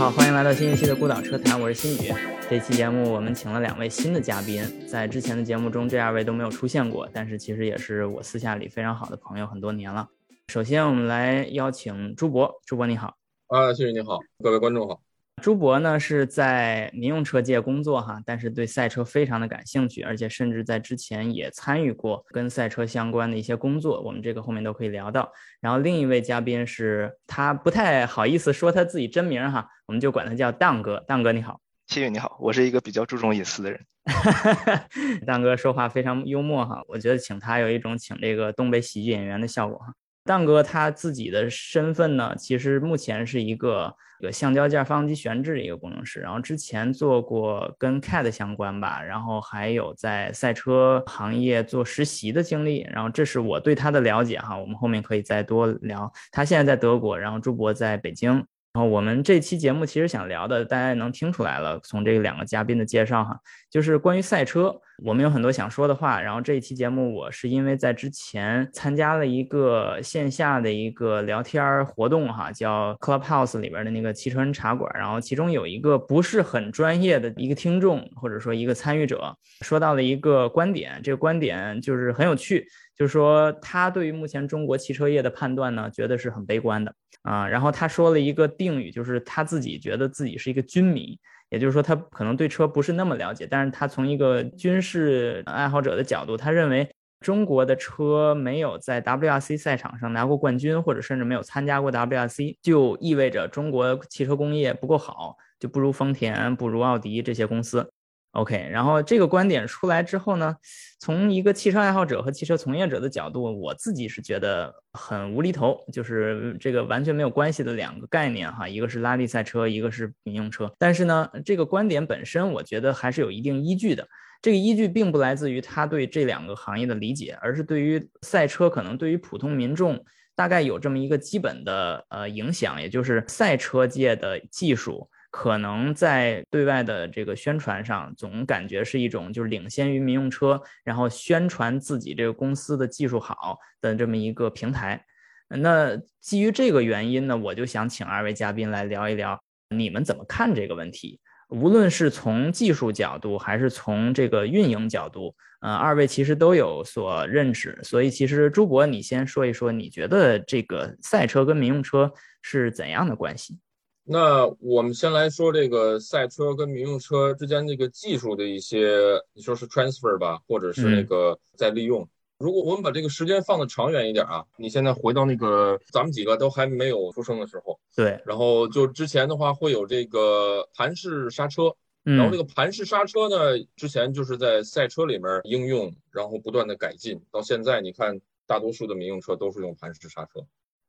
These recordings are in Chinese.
好，欢迎来到新一期的孤岛车谈，我是新宇。这期节目我们请了两位新的嘉宾，在之前的节目中这二位都没有出现过，但是其实也是我私下里非常好的朋友，很多年了。首先我们来邀请朱博，朱博你好。啊，新宇你好，各位观众好。朱博呢是在民用车界工作哈，但是对赛车非常的感兴趣，而且甚至在之前也参与过跟赛车相关的一些工作，我们这个后面都可以聊到。然后另一位嘉宾是他不太好意思说他自己真名哈，我们就管他叫当哥。当哥你好，谢谢你好，我是一个比较注重隐私的人。当哥说话非常幽默哈，我觉得请他有一种请这个东北喜剧演员的效果哈。当哥他自己的身份呢，其实目前是一个一个橡胶件发动机悬置的一个工程师，然后之前做过跟 CAD 相关吧，然后还有在赛车行业做实习的经历，然后这是我对他的了解哈，我们后面可以再多聊。他现在在德国，然后朱博在北京。然后我们这期节目其实想聊的，大家也能听出来了，从这两个嘉宾的介绍哈，就是关于赛车，我们有很多想说的话。然后这一期节目，我是因为在之前参加了一个线下的一个聊天活动哈，叫 Clubhouse 里边的那个汽车人茶馆，然后其中有一个不是很专业的一个听众或者说一个参与者，说到了一个观点，这个观点就是很有趣。就是说，他对于目前中国汽车业的判断呢，觉得是很悲观的啊。然后他说了一个定语，就是他自己觉得自己是一个军迷，也就是说，他可能对车不是那么了解，但是他从一个军事爱好者的角度，他认为中国的车没有在 WRC 赛场上拿过冠军，或者甚至没有参加过 WRC，就意味着中国汽车工业不够好，就不如丰田、不如奥迪这些公司。OK，然后这个观点出来之后呢，从一个汽车爱好者和汽车从业者的角度，我自己是觉得很无厘头，就是这个完全没有关系的两个概念哈，一个是拉力赛车，一个是民用车。但是呢，这个观点本身，我觉得还是有一定依据的。这个依据并不来自于他对这两个行业的理解，而是对于赛车可能对于普通民众大概有这么一个基本的呃影响，也就是赛车界的技术。可能在对外的这个宣传上，总感觉是一种就是领先于民用车，然后宣传自己这个公司的技术好的这么一个平台。那基于这个原因呢，我就想请二位嘉宾来聊一聊，你们怎么看这个问题？无论是从技术角度，还是从这个运营角度，呃，二位其实都有所认识。所以，其实朱博，你先说一说，你觉得这个赛车跟民用车是怎样的关系？那我们先来说这个赛车跟民用车之间这个技术的一些，你说是 transfer 吧，或者是那个再利用。如果我们把这个时间放的长远一点啊，你现在回到那个咱们几个都还没有出生的时候，对，然后就之前的话会有这个盘式刹车，然后这个盘式刹车呢，之前就是在赛车里面应用，然后不断的改进，到现在你看大多数的民用车都是用盘式刹车，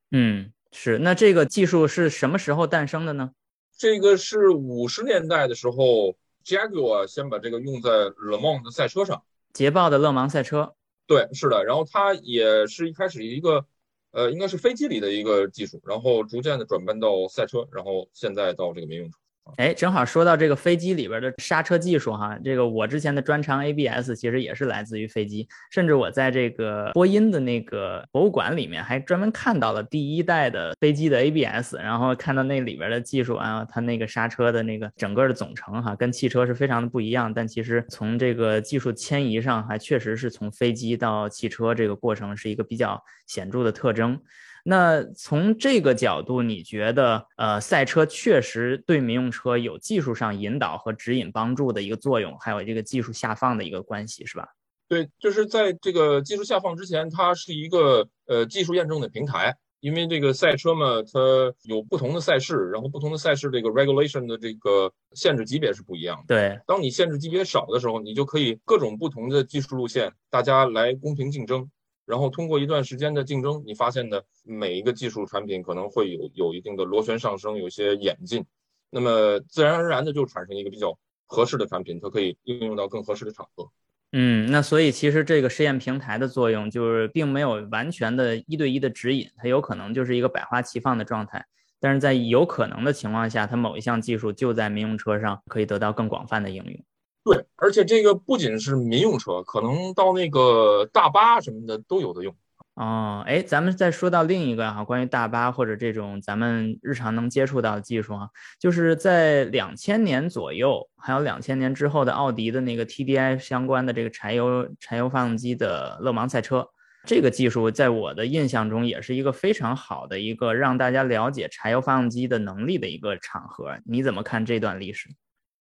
嗯。是，那这个技术是什么时候诞生的呢？这个是五十年代的时候，Jaguar 先把这个用在勒芒的赛车上，捷豹的勒芒赛车。对，是的，然后它也是一开始一个，呃，应该是飞机里的一个技术，然后逐渐的转变到赛车，然后现在到这个民用车。哎，正好说到这个飞机里边的刹车技术哈，这个我之前的专长 ABS 其实也是来自于飞机，甚至我在这个波音的那个博物馆里面还专门看到了第一代的飞机的 ABS，然后看到那里边的技术啊，它那个刹车的那个整个的总成哈，跟汽车是非常的不一样，但其实从这个技术迁移上，还确实是从飞机到汽车这个过程是一个比较显著的特征。那从这个角度，你觉得呃，赛车确实对民用车有技术上引导和指引帮助的一个作用，还有这个技术下放的一个关系，是吧？对，就是在这个技术下放之前，它是一个呃技术验证的平台，因为这个赛车嘛，它有不同的赛事，然后不同的赛事这个 regulation 的这个限制级别是不一样的。对，当你限制级别少的时候，你就可以各种不同的技术路线，大家来公平竞争。然后通过一段时间的竞争，你发现的每一个技术产品可能会有有一定的螺旋上升，有些演进，那么自然而然的就产生一个比较合适的产品，它可以应用到更合适的场合。嗯，那所以其实这个试验平台的作用就是并没有完全的一对一的指引，它有可能就是一个百花齐放的状态，但是在有可能的情况下，它某一项技术就在民用车上可以得到更广泛的应用。对，而且这个不仅是民用车，可能到那个大巴什么的都有的用。哦，哎，咱们再说到另一个哈，关于大巴或者这种咱们日常能接触到的技术哈，就是在两千年左右，还有两千年之后的奥迪的那个 TDI 相关的这个柴油柴油发动机的勒芒赛车，这个技术在我的印象中也是一个非常好的一个让大家了解柴油发动机的能力的一个场合。你怎么看这段历史？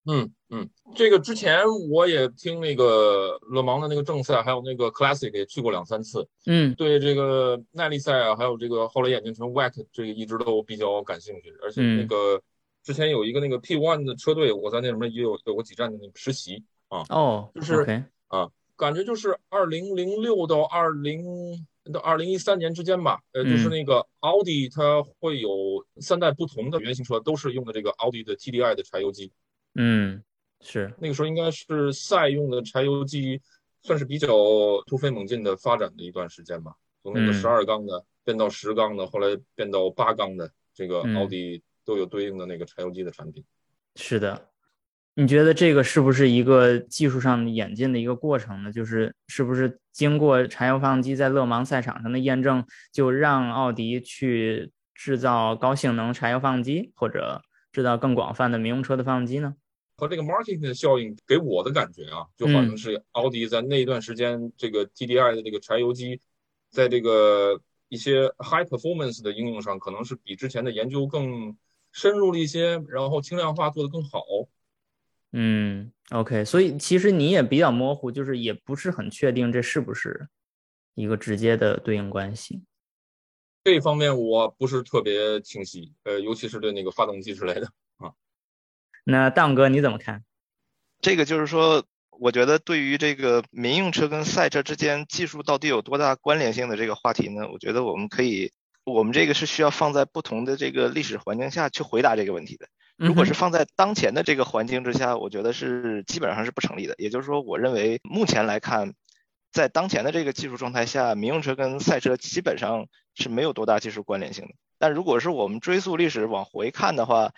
嗯嗯，这个之前我也听那个勒芒的那个正赛，还有那个 Classic 也去过两三次。嗯，对这个耐力赛啊，还有这个后来演进成 WEC，这个一直都比较感兴趣。而且那个之前有一个那个 P1 的车队，我在那什么也有有过几站的那个实习啊。哦，就是啊，感觉就是二零零六到二零到二零一三年之间吧。呃，就是那个奥迪它会有三代不同的原型车，都是用的这个奥迪的 TDI 的柴油机。嗯，是那个时候应该是赛用的柴油机，算是比较突飞猛进的发展的一段时间吧。从那个十二缸的变到十缸的，后来变到八缸的，这个奥迪都有对应的那个柴油机的产品。是的，你觉得这个是不是一个技术上演进的一个过程呢？就是是不是经过柴油发动机在勒芒赛场上的验证，就让奥迪去制造高性能柴油发动机，或者制造更广泛的民用车的发动机呢？和这个 marketing 的效应给我的感觉啊，就好像是奥迪在那一段时间，这个 TDI 的这个柴油机，在这个一些 high performance 的应用上，可能是比之前的研究更深入了一些，然后轻量化做得更好。嗯，OK，所以其实你也比较模糊，就是也不是很确定这是不是一个直接的对应关系。这方面我不是特别清晰，呃，尤其是对那个发动机之类的。那大哥你怎么看？这个就是说，我觉得对于这个民用车跟赛车之间技术到底有多大关联性的这个话题呢？我觉得我们可以，我们这个是需要放在不同的这个历史环境下去回答这个问题的。如果是放在当前的这个环境之下，我觉得是基本上是不成立的。也就是说，我认为目前来看，在当前的这个技术状态下，民用车跟赛车基本上是没有多大技术关联性的。但如果是我们追溯历史往回看的话，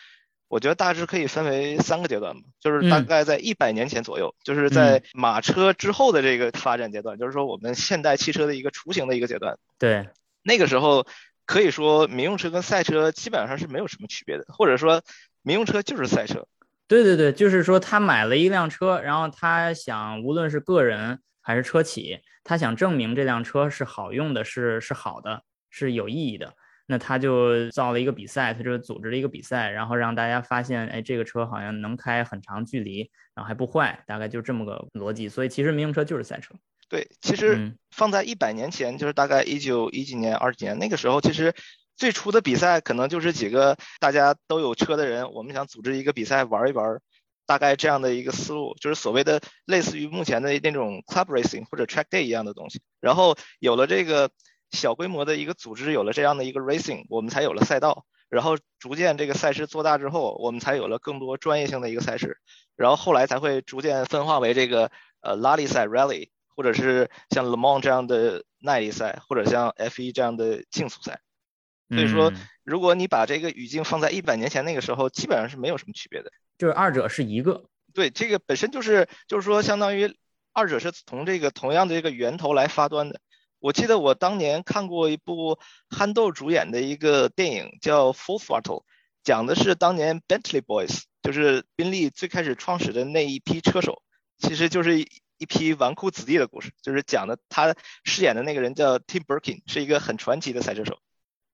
我觉得大致可以分为三个阶段吧，就是大概在一百年前左右，就是在马车之后的这个发展阶段，就是说我们现代汽车的一个雏形的一个阶段。对，那个时候可以说民用车跟赛车基本上是没有什么区别的，或者说民用车就是赛车。对对对，就是说他买了一辆车，然后他想无论是个人还是车企，他想证明这辆车是好用的，是是好的，是有意义的。那他就造了一个比赛，他就组织了一个比赛，然后让大家发现，哎，这个车好像能开很长距离，然后还不坏，大概就这么个逻辑。所以其实民用车就是赛车。对，其实放在一百年前，就是大概一九一几年、二几年那个时候，其实最初的比赛可能就是几个大家都有车的人，我们想组织一个比赛玩一玩，大概这样的一个思路，就是所谓的类似于目前的那种 club racing 或者 track day 一样的东西。然后有了这个。小规模的一个组织有了这样的一个 racing，我们才有了赛道，然后逐渐这个赛事做大之后，我们才有了更多专业性的一个赛事，然后后来才会逐渐分化为这个呃拉力赛 rally，或者是像 Le Mans 这样的耐力赛，或者像 F1 这样的竞速赛。所以说，如果你把这个语境放在一百年前那个时候，基本上是没有什么区别的，就是二者是一个。对，这个本身就是就是说，相当于二者是从这个同样的这个源头来发端的。我记得我当年看过一部憨豆主演的一个电影，叫《Full Throttle》，讲的是当年 Bentley Boys，就是宾利最开始创始的那一批车手，其实就是一批纨绔子弟的故事。就是讲的他饰演的那个人叫 Tim Birkin，是一个很传奇的赛车手。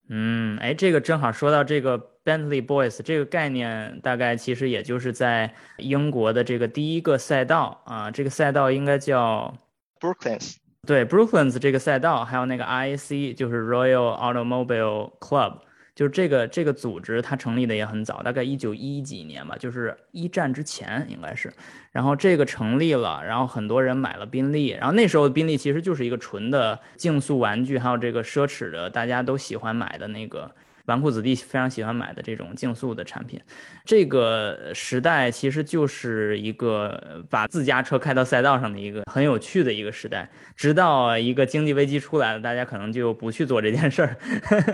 嗯，哎，这个正好说到这个 Bentley Boys 这个概念，大概其实也就是在英国的这个第一个赛道啊，这个赛道应该叫 Brooklands。对，Brooklands 这个赛道，还有那个 IAC，就是 Royal Automobile Club，就是这个这个组织，它成立的也很早，大概一九一几年吧，就是一战之前应该是。然后这个成立了，然后很多人买了宾利，然后那时候宾利其实就是一个纯的竞速玩具，还有这个奢侈的，大家都喜欢买的那个。纨绔子弟非常喜欢买的这种竞速的产品，这个时代其实就是一个把自家车开到赛道上的一个很有趣的一个时代。直到一个经济危机出来了，大家可能就不去做这件事儿。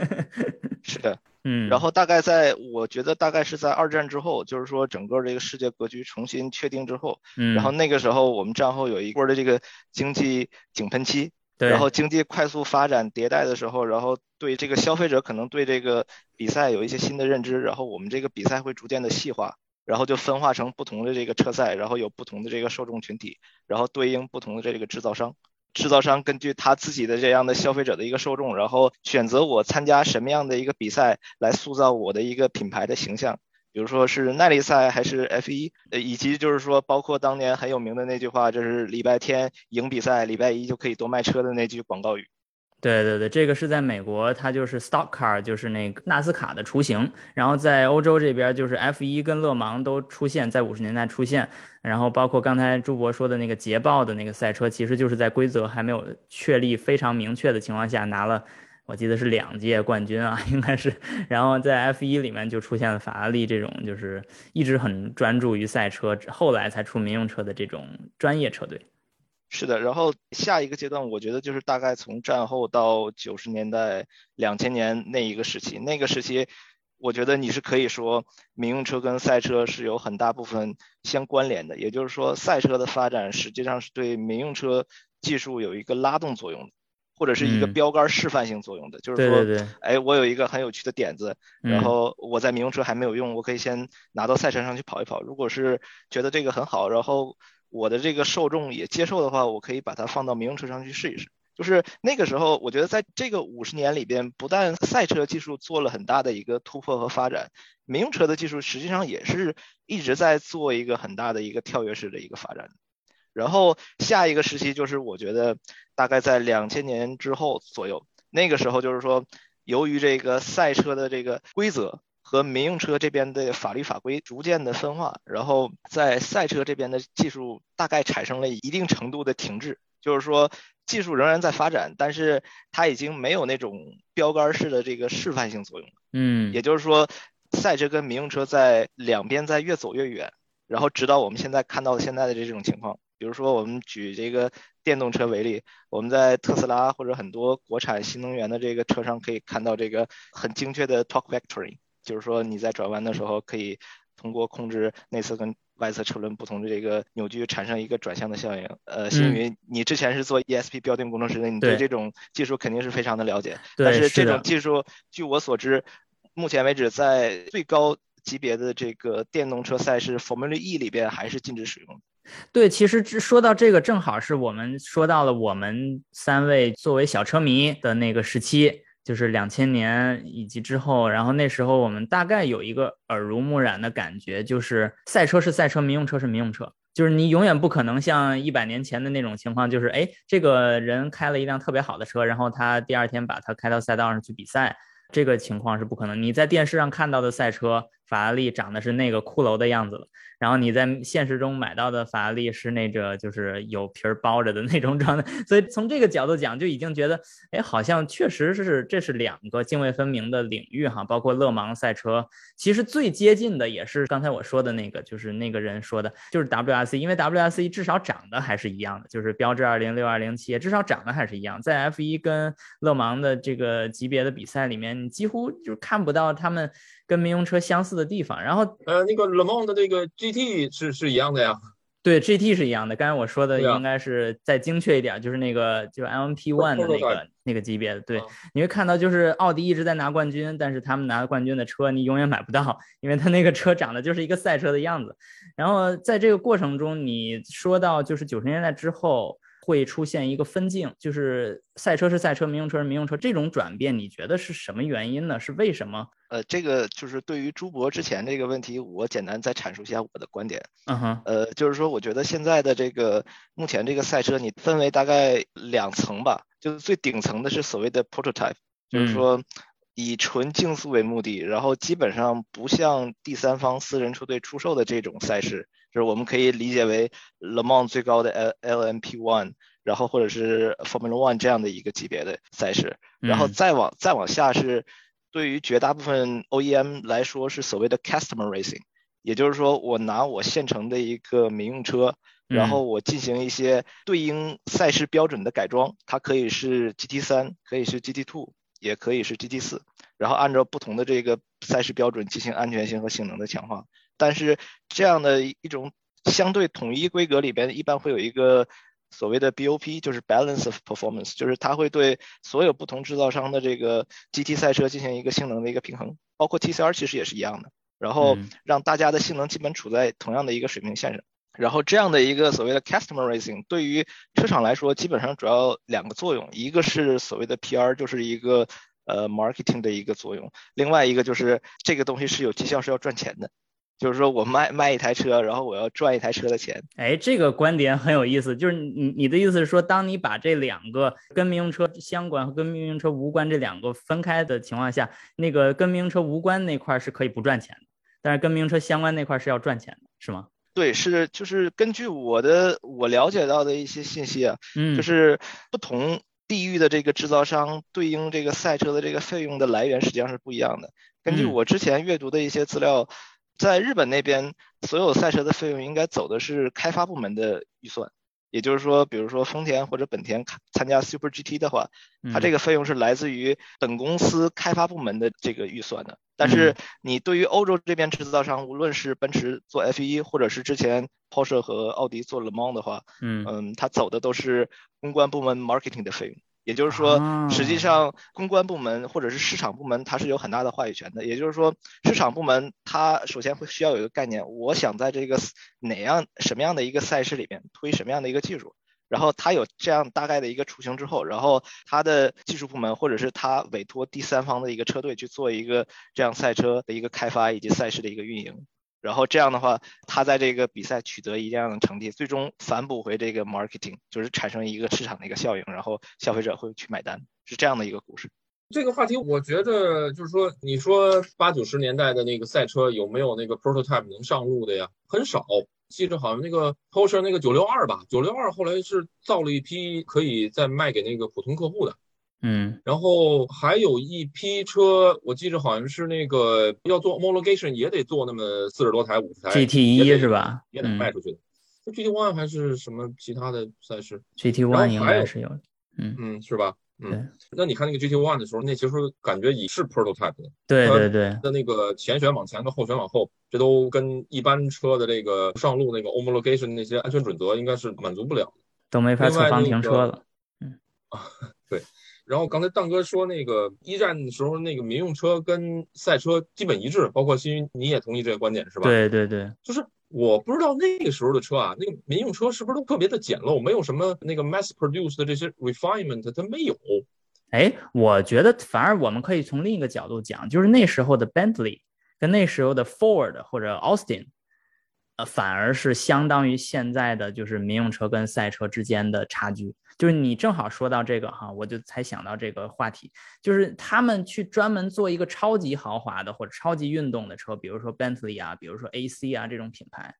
是的，嗯。然后大概在我觉得大概是在二战之后，就是说整个这个世界格局重新确定之后，嗯。然后那个时候我们战后有一波的这个经济井喷期。然后经济快速发展迭代的时候，然后对这个消费者可能对这个比赛有一些新的认知，然后我们这个比赛会逐渐的细化，然后就分化成不同的这个车赛，然后有不同的这个受众群体，然后对应不同的这个制造商。制造商根据他自己的这样的消费者的一个受众，然后选择我参加什么样的一个比赛来塑造我的一个品牌的形象，比如说是耐力赛还是 F1，呃，以及就是说包括当年很有名的那句话，就是礼拜天赢比赛，礼拜一就可以多卖车的那句广告语。对对对，这个是在美国，它就是 Stock Car，就是那个纳斯卡的雏形。然后在欧洲这边，就是 F1 跟勒芒都出现在五十年代出现。然后包括刚才朱博说的那个捷豹的那个赛车，其实就是在规则还没有确立非常明确的情况下拿了，我记得是两届冠军啊，应该是。然后在 F1 里面就出现了法拉利这种，就是一直很专注于赛车，后来才出民用车的这种专业车队。是的，然后下一个阶段，我觉得就是大概从战后到九十年代、两千年那一个时期，那个时期，我觉得你是可以说民用车跟赛车是有很大部分相关联的，也就是说，赛车的发展实际上是对民用车技术有一个拉动作用的，或者是一个标杆示范性作用的，就是说，哎，我有一个很有趣的点子，然后我在民用车还没有用，我可以先拿到赛车上去跑一跑，如果是觉得这个很好，然后。我的这个受众也接受的话，我可以把它放到民用车上去试一试。就是那个时候，我觉得在这个五十年里边，不但赛车技术做了很大的一个突破和发展，民用车的技术实际上也是一直在做一个很大的一个跳跃式的一个发展。然后下一个时期就是我觉得大概在两千年之后左右，那个时候就是说，由于这个赛车的这个规则。和民用车这边的法律法规逐渐的分化，然后在赛车这边的技术大概产生了一定程度的停滞，就是说技术仍然在发展，但是它已经没有那种标杆式的这个示范性作用了。嗯，也就是说，赛车跟民用车在两边在越走越远，然后直到我们现在看到现在的这种情况。比如说，我们举这个电动车为例，我们在特斯拉或者很多国产新能源的这个车上可以看到这个很精确的 torque vectoring。就是说你在转弯的时候，可以通过控制内侧跟外侧车轮不同的这个扭矩，产生一个转向的效应。呃，星云，你之前是做 ESP 标定工程师的，你对这种技术肯定是非常的了解。但是这种技术，据我所知，目前为止在最高级别的这个电动车赛事 Formula E 里边还是禁止使用。对，其实说到这个，正好是我们说到了我们三位作为小车迷的那个时期。就是两千年以及之后，然后那时候我们大概有一个耳濡目染的感觉，就是赛车是赛车，民用车是民用车，就是你永远不可能像一百年前的那种情况，就是哎，这个人开了一辆特别好的车，然后他第二天把它开到赛道上去比赛，这个情况是不可能。你在电视上看到的赛车，法拉利长的是那个骷髅的样子了。然后你在现实中买到的法拉利是那个就是有皮儿包着的那种状态，所以从这个角度讲，就已经觉得，哎，好像确实是这是两个泾渭分明的领域哈。包括勒芒赛车，其实最接近的也是刚才我说的那个，就是那个人说的，就是 WRC，因为 WRC 至少长得还是一样的，就是标致二零六二零七，至少长得还是一样。在 F 一跟勒芒的这个级别的比赛里面，你几乎就看不到他们。跟民用车相似的地方，然后呃，那个 Le Mans 的这个 GT 是是一样的呀，对，GT 是一样的。刚才我说的应该是再精确一点，就是那个就是 LMP One 的那个那个级别的。对，你会看到就是奥迪一直在拿冠军，但是他们拿冠军的车你永远买不到，因为他那个车长得就是一个赛车的样子。然后在这个过程中，你说到就是九十年代之后。会出现一个分镜，就是赛车是赛车，民用车是民用车，这种转变，你觉得是什么原因呢？是为什么？呃，这个就是对于朱博之前这个问题，我简单再阐述一下我的观点。嗯哼，呃，就是说，我觉得现在的这个目前这个赛车，你分为大概两层吧，就是最顶层的是所谓的 prototype，就是说以纯竞速为目的，然后基本上不向第三方私人车队出售的这种赛事。就是我们可以理解为 Le Mans 最高的 L LMP One，然后或者是 Formula One 这样的一个级别的赛事，然后再往再往下是对于绝大部分 OEM 来说是所谓的 Customer Racing，也就是说我拿我现成的一个民用车，然后我进行一些对应赛事标准的改装，它可以是 GT 三，可以是 GT Two，也可以是 GT 四，然后按照不同的这个赛事标准进行安全性和性能的强化。但是这样的一种相对统一规格里边，一般会有一个所谓的 BOP，就是 Balance of Performance，就是它会对所有不同制造商的这个 GT 赛车进行一个性能的一个平衡，包括 TCR 其实也是一样的，然后让大家的性能基本处在同样的一个水平线上。然后这样的一个所谓的 Customer Racing，对于车厂来说，基本上主要两个作用，一个是所谓的 PR，就是一个呃 Marketing 的一个作用，另外一个就是这个东西是有绩效，是要赚钱的。就是说我卖卖一台车，然后我要赚一台车的钱。哎，这个观点很有意思。就是你你的意思是说，当你把这两个跟民用车相关和跟民用车无关这两个分开的情况下，那个跟民用车无关那块是可以不赚钱的，但是跟民用车相关那块是要赚钱的，是吗？对，是就是根据我的我了解到的一些信息啊，嗯，就是不同地域的这个制造商对应这个赛车的这个费用的来源实际上是不一样的。根据我之前阅读的一些资料。在日本那边，所有赛车的费用应该走的是开发部门的预算，也就是说，比如说丰田或者本田参加 Super GT 的话，它这个费用是来自于本公司开发部门的这个预算的。但是你对于欧洲这边制造商，无论是奔驰做 F1，或者是之前 Porsche 和奥迪做 Le Mans 的话，嗯嗯，它走的都是公关部门 marketing 的费用。也就是说，实际上公关部门或者是市场部门，它是有很大的话语权的。也就是说，市场部门它首先会需要有一个概念，我想在这个哪样什么样的一个赛事里面推什么样的一个技术，然后它有这样大概的一个雏形之后，然后它的技术部门或者是它委托第三方的一个车队去做一个这样赛车的一个开发以及赛事的一个运营。然后这样的话，他在这个比赛取得一样的成绩，最终反哺回这个 marketing，就是产生一个市场的一个效应，然后消费者会去买单，是这样的一个故事。这个话题，我觉得就是说，你说八九十年代的那个赛车有没有那个 prototype 能上路的呀？很少，记着好像那个 Porsche 那个九六二吧，九六二后来是造了一批可以再卖给那个普通客户的。嗯，然后还有一批车，我记着好像是那个要做 homologation 也得做那么四十多台、五十台，GT 一是吧？也得卖出去的。那 GT One 还是什么其他的赛事？GT One 应该是有，嗯嗯，是吧？嗯，那你看那个 GT One 的时候，那其实感觉已是 prototype 的。对对对。的那个前悬往前和后悬往后，这都跟一般车的这个上路那个 homologation 那些安全准则应该是满足不了的，都没法侧方停车了。嗯啊，对。然后刚才蛋哥说那个一战的时候，那个民用车跟赛车基本一致，包括新宇你也同意这个观点是吧？对对对，就是我不知道那个时候的车啊，那个民用车是不是都特别的简陋，没有什么那个 mass produce 的这些 refinement，它没有。哎，我觉得反而我们可以从另一个角度讲，就是那时候的 Bentley 跟那时候的 Ford 或者 Austin，呃，反而是相当于现在的就是民用车跟赛车之间的差距。就是你正好说到这个哈，我就才想到这个话题，就是他们去专门做一个超级豪华的或者超级运动的车，比如说 Bentley 啊，比如说 AC 啊这种品牌，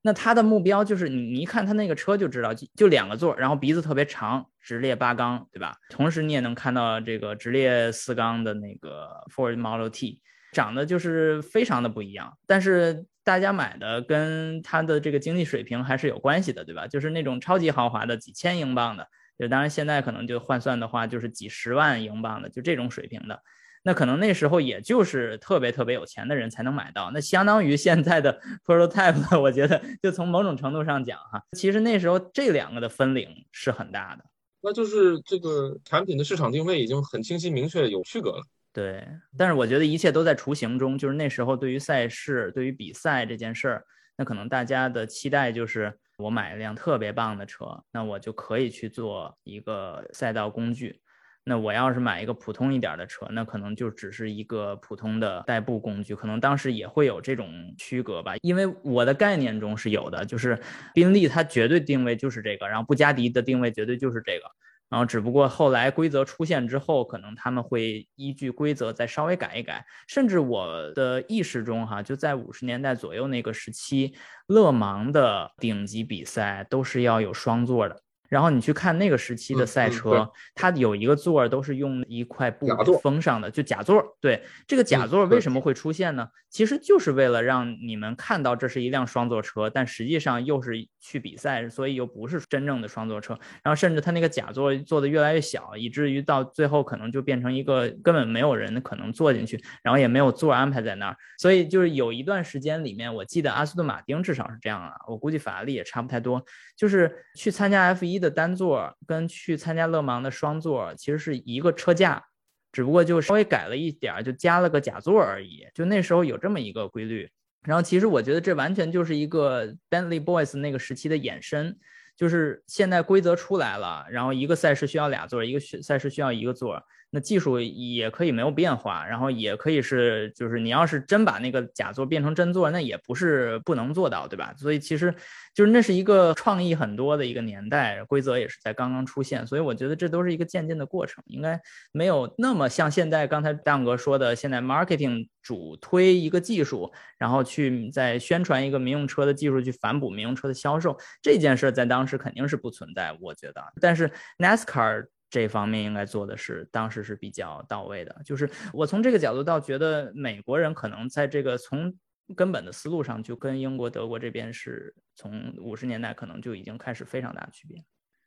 那他的目标就是你你一看他那个车就知道，就两个座，然后鼻子特别长，直列八缸，对吧？同时你也能看到这个直列四缸的那个 Ford Model T，长得就是非常的不一样，但是。大家买的跟它的这个经济水平还是有关系的，对吧？就是那种超级豪华的几千英镑的，就当然现在可能就换算的话就是几十万英镑的，就这种水平的，那可能那时候也就是特别特别有钱的人才能买到，那相当于现在的 prototype，我觉得就从某种程度上讲哈，其实那时候这两个的分领是很大的，那就是这个产品的市场定位已经很清晰明确有区隔了。对，但是我觉得一切都在雏形中。就是那时候，对于赛事、对于比赛这件事儿，那可能大家的期待就是，我买一辆特别棒的车，那我就可以去做一个赛道工具。那我要是买一个普通一点的车，那可能就只是一个普通的代步工具。可能当时也会有这种区隔吧，因为我的概念中是有的，就是宾利它绝对定位就是这个，然后布加迪的定位绝对就是这个。然后，只不过后来规则出现之后，可能他们会依据规则再稍微改一改。甚至我的意识中，哈，就在五十年代左右那个时期，勒芒的顶级比赛都是要有双座的。然后你去看那个时期的赛车，它有一个座儿都是用一块布封上的，就假座。对，这个假座为什么会出现呢？其实就是为了让你们看到这是一辆双座车，但实际上又是去比赛，所以又不是真正的双座车。然后甚至它那个假座做的越来越小，以至于到最后可能就变成一个根本没有人可能坐进去，然后也没有座安排在那儿。所以就是有一段时间里面，我记得阿斯顿马丁至少是这样啊，我估计法拉利也差不太多，就是去参加 F 一的单座跟去参加勒芒的双座其实是一个车架。只不过就稍微改了一点，就加了个假座而已。就那时候有这么一个规律。然后其实我觉得这完全就是一个 Bentley Boys 那个时期的衍生，就是现在规则出来了，然后一个赛事需要俩座，一个赛事需要一个座。那技术也可以没有变化，然后也可以是，就是你要是真把那个假座变成真做，那也不是不能做到，对吧？所以其实就是那是一个创意很多的一个年代，规则也是在刚刚出现，所以我觉得这都是一个渐进的过程，应该没有那么像现在刚才大勇哥说的，现在 marketing 主推一个技术，然后去在宣传一个民用车的技术去反哺民用车的销售这件事，在当时肯定是不存在，我觉得。但是 NASCAR。这方面应该做的是，当时是比较到位的。就是我从这个角度倒觉得，美国人可能在这个从根本的思路上，就跟英国、德国这边是从五十年代可能就已经开始非常大的区别。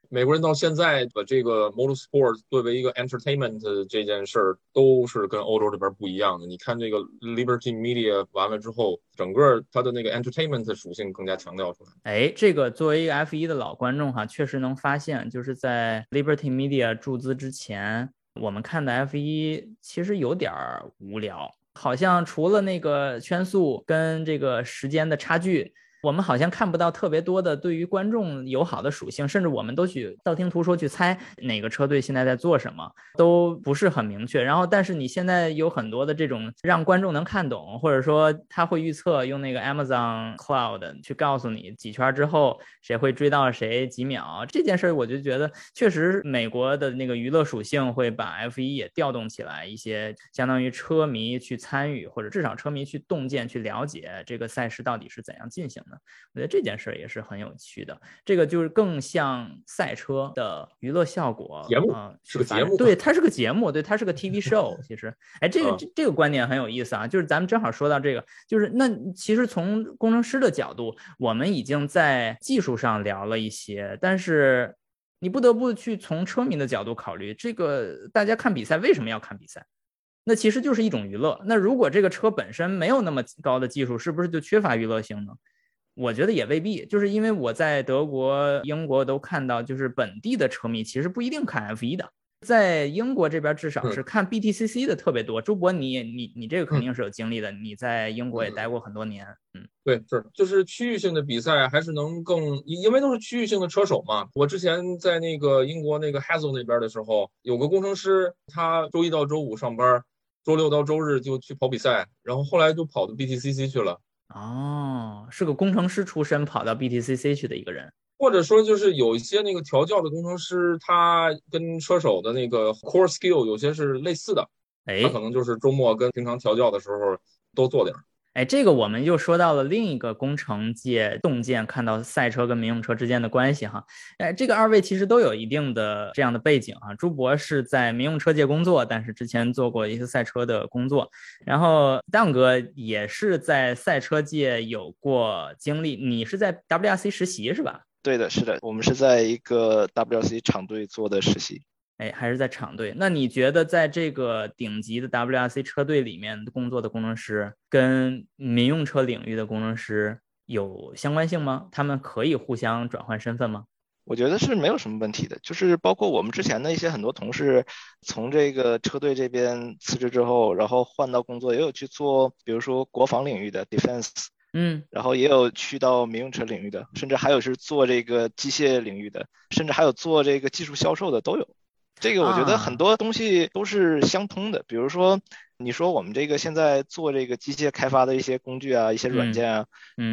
美国人到现在把这个 motorsport 作为一个 entertainment 这件事儿，都是跟欧洲这边不一样的。你看这个 Liberty Media 完了之后，整个它的那个 entertainment 属性更加强调出来。哎，这个作为一个 F1 的老观众哈，确实能发现，就是在 Liberty Media 注资之前，我们看的 F1 其实有点无聊，好像除了那个圈速跟这个时间的差距。我们好像看不到特别多的对于观众友好的属性，甚至我们都去道听途说去猜哪个车队现在在做什么，都不是很明确。然后，但是你现在有很多的这种让观众能看懂，或者说他会预测用那个 Amazon Cloud 去告诉你几圈之后谁会追到谁几秒这件事儿，我就觉得确实美国的那个娱乐属性会把 F1 也调动起来一些，相当于车迷去参与，或者至少车迷去洞见去了解这个赛事到底是怎样进行的。我觉得这件事儿也是很有趣的，这个就是更像赛车的娱乐效果节目啊，是个节目，对，它是个节目，对，它是个 TV show。其实，哎，这个这这个观点很有意思啊，就是咱们正好说到这个，就是那其实从工程师的角度，我们已经在技术上聊了一些，但是你不得不去从车迷的角度考虑，这个大家看比赛为什么要看比赛？那其实就是一种娱乐。那如果这个车本身没有那么高的技术，是不是就缺乏娱乐性呢？我觉得也未必，就是因为我在德国、英国都看到，就是本地的车迷其实不一定看 F 一的，在英国这边至少是看 BTCC 的特别多。朱博，你你你这个肯定是有经历的，你在英国也待过很多年，嗯，对，是就是区域性的比赛还是能更，因为都是区域性的车手嘛。我之前在那个英国那个 Hazel 那边的时候，有个工程师，他周一到周五上班，周六到周日就去跑比赛，然后后来就跑到 BTCC 去了。哦，是个工程师出身，跑到 BTCC 去的一个人，或者说就是有一些那个调教的工程师，他跟车手的那个 core skill 有些是类似的，哎，他可能就是周末跟平常调教的时候多做点。哎，这个我们又说到了另一个工程界洞见，看到赛车跟民用车之间的关系哈。哎，这个二位其实都有一定的这样的背景啊。朱博是在民用车界工作，但是之前做过一些赛车的工作。然后蛋哥也是在赛车界有过经历，你是在 WRC 实习是吧？对的，是的，我们是在一个 WRC 厂队做的实习。哎，还是在厂队。那你觉得在这个顶级的 WRC 车队里面工作的工程师，跟民用车领域的工程师有相关性吗？他们可以互相转换身份吗？我觉得是没有什么问题的。就是包括我们之前的一些很多同事，从这个车队这边辞职之后，然后换到工作，也有去做，比如说国防领域的 defense，嗯，然后也有去到民用车领域的，甚至还有是做这个机械领域的，甚至还有做这个技术销售的都有。这个我觉得很多东西都是相通的，比如说你说我们这个现在做这个机械开发的一些工具啊，一些软件啊，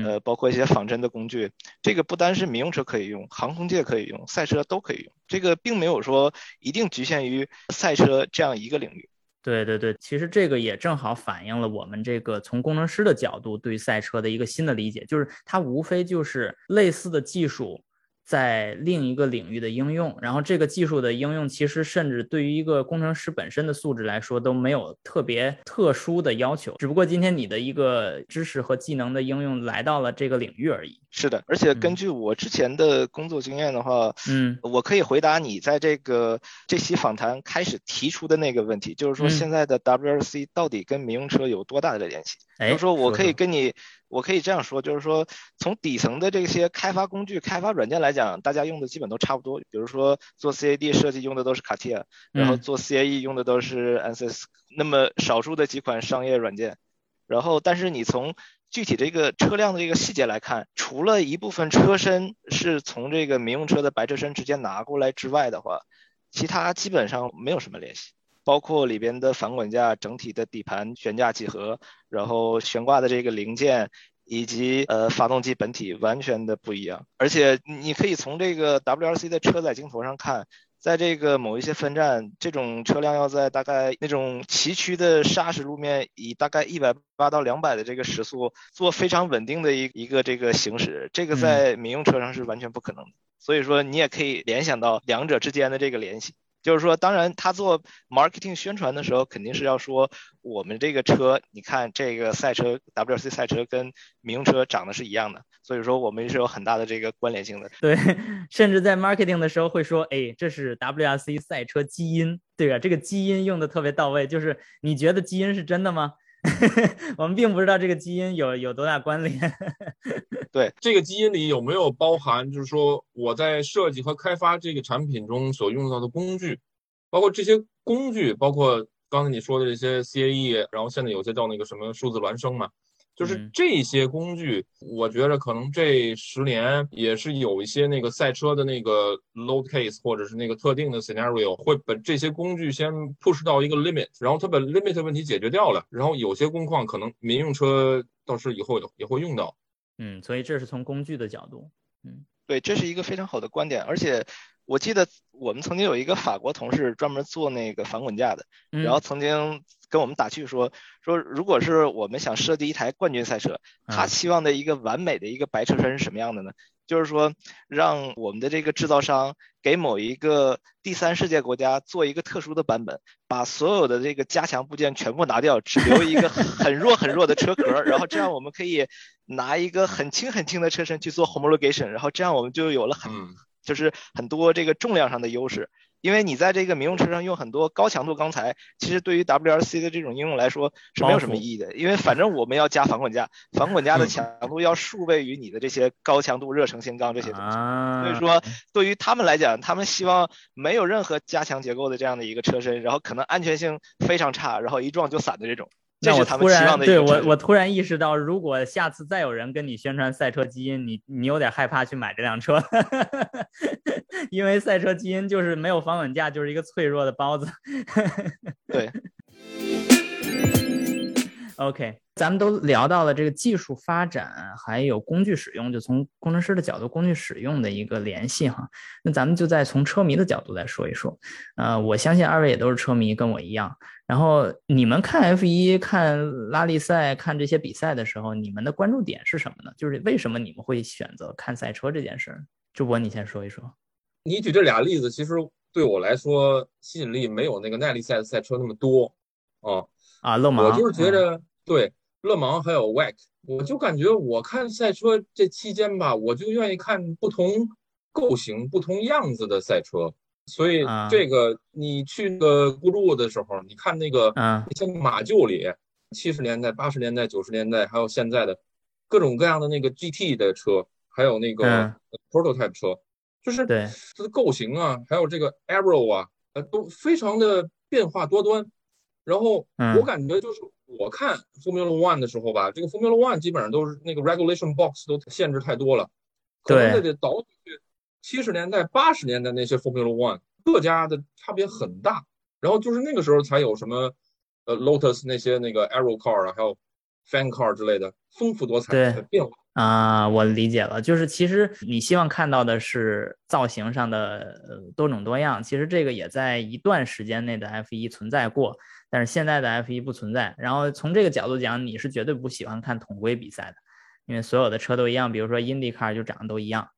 呃，包括一些仿真的工具，这个不单是民用车可以用，航空界可以用，赛车都可以用，这个并没有说一定局限于赛车这样一个领域。对对对，其实这个也正好反映了我们这个从工程师的角度对赛车的一个新的理解，就是它无非就是类似的技术。在另一个领域的应用，然后这个技术的应用，其实甚至对于一个工程师本身的素质来说都没有特别特殊的要求，只不过今天你的一个知识和技能的应用来到了这个领域而已。是的，而且根据我之前的工作经验的话，嗯，我可以回答你在这个这期访谈开始提出的那个问题，就是说现在的 WRC 到底跟民用车有多大的联系？就是说我可以跟你，我可以这样说，就是说从底层的这些开发工具、开发软件来讲，大家用的基本都差不多。比如说做 CAD 设计用的都是 CATIA，然后做 CAE 用的都是 ANSYS，那么少数的几款商业软件。然后，但是你从具体这个车辆的这个细节来看，除了一部分车身是从这个民用车的白车身直接拿过来之外的话，其他基本上没有什么联系。包括里边的反滚架、整体的底盘、悬架几何，然后悬挂的这个零件，以及呃发动机本体完全的不一样。而且你可以从这个 WRC 的车载镜头上看。在这个某一些分站，这种车辆要在大概那种崎岖的砂石路面，以大概一百八到两百的这个时速做非常稳定的一一个这个行驶，这个在民用车上是完全不可能的。所以说，你也可以联想到两者之间的这个联系。就是说，当然他做 marketing 宣传的时候，肯定是要说我们这个车，你看这个赛车 WRC 赛车跟民用车长得是一样的，所以说我们是有很大的这个关联性的。对，甚至在 marketing 的时候会说，哎，这是 WRC 赛车基因，对啊？这个基因用的特别到位。就是你觉得基因是真的吗？我们并不知道这个基因有有多大关联。对，这个基因里有没有包含，就是说我在设计和开发这个产品中所用到的工具，包括这些工具，包括刚才你说的这些 CAE，然后现在有些叫那个什么数字孪生嘛。就是这些工具，我觉着可能这十年也是有一些那个赛车的那个 load case，或者是那个特定的 scenario，会把这些工具先 push 到一个 limit，然后它把 limit 问题解决掉了，然后有些工况可能民用车到时以后也也会用到。嗯，所以这是从工具的角度。嗯，对，这是一个非常好的观点，而且我记得我们曾经有一个法国同事专门做那个反滚架的，然后曾经。跟我们打趣说说，如果是我们想设计一台冠军赛车，他期望的一个完美的一个白车身是什么样的呢？就是说，让我们的这个制造商给某一个第三世界国家做一个特殊的版本，把所有的这个加强部件全部拿掉，只留一个很弱很弱的车壳，然后这样我们可以拿一个很轻很轻的车身去做 homologation，然后这样我们就有了很就是很多这个重量上的优势。因为你在这个民用车上用很多高强度钢材，其实对于 WRC 的这种应用来说是没有什么意义的。因为反正我们要加防滚架，防滚架的强度要数倍于你的这些高强度热成型钢这些东西。所以说，对于他们来讲，他们希望没有任何加强结构的这样的一个车身，然后可能安全性非常差，然后一撞就散的这种。那我突然对我我突然意识到，如果下次再有人跟你宣传赛车基因，你你有点害怕去买这辆车，因为赛车基因就是没有防稳架，就是一个脆弱的包子。对。OK，咱们都聊到了这个技术发展，还有工具使用，就从工程师的角度，工具使用的一个联系哈。那咱们就再从车迷的角度来说一说。呃，我相信二位也都是车迷，跟我一样。然后你们看 F 一、看拉力赛、看这些比赛的时候，你们的关注点是什么呢？就是为什么你们会选择看赛车这件事儿？主播，你先说一说。你举这俩例子，其实对我来说吸引力没有那个耐力赛的赛车那么多啊。啊，勒芒，我就是觉得对勒芒还有 WEC，我就感觉我看赛车这期间吧，我就愿意看不同构型、不同样子的赛车。所以这个你去那个 Goodwood 的时候，你看那个那些马厩里，七十年代、八十年代、九十年代，还有现在的各种各样的那个 GT 的车，还有那个 Prototype 车，就是它的构型啊，还有这个 Arrow 啊，呃，都非常的变化多端。然后我感觉就是我看 Formula One 的时候吧，这个 Formula One 基本上都是那个 Regulation Box 都限制太多了，可能得倒去七十年代、八十年代那些 Formula One，各家的差别很大。然后就是那个时候才有什么呃 Lotus 那些那个 Arrow Car 啊，还有 Fan Car 之类的丰富多彩的变化啊。我理解了，就是其实你希望看到的是造型上的多种多样。其实这个也在一段时间内的 F 一存在过。但是现在的 F1 不存在，然后从这个角度讲，你是绝对不喜欢看统规比赛的，因为所有的车都一样，比如说 IndyCar 就长得都一样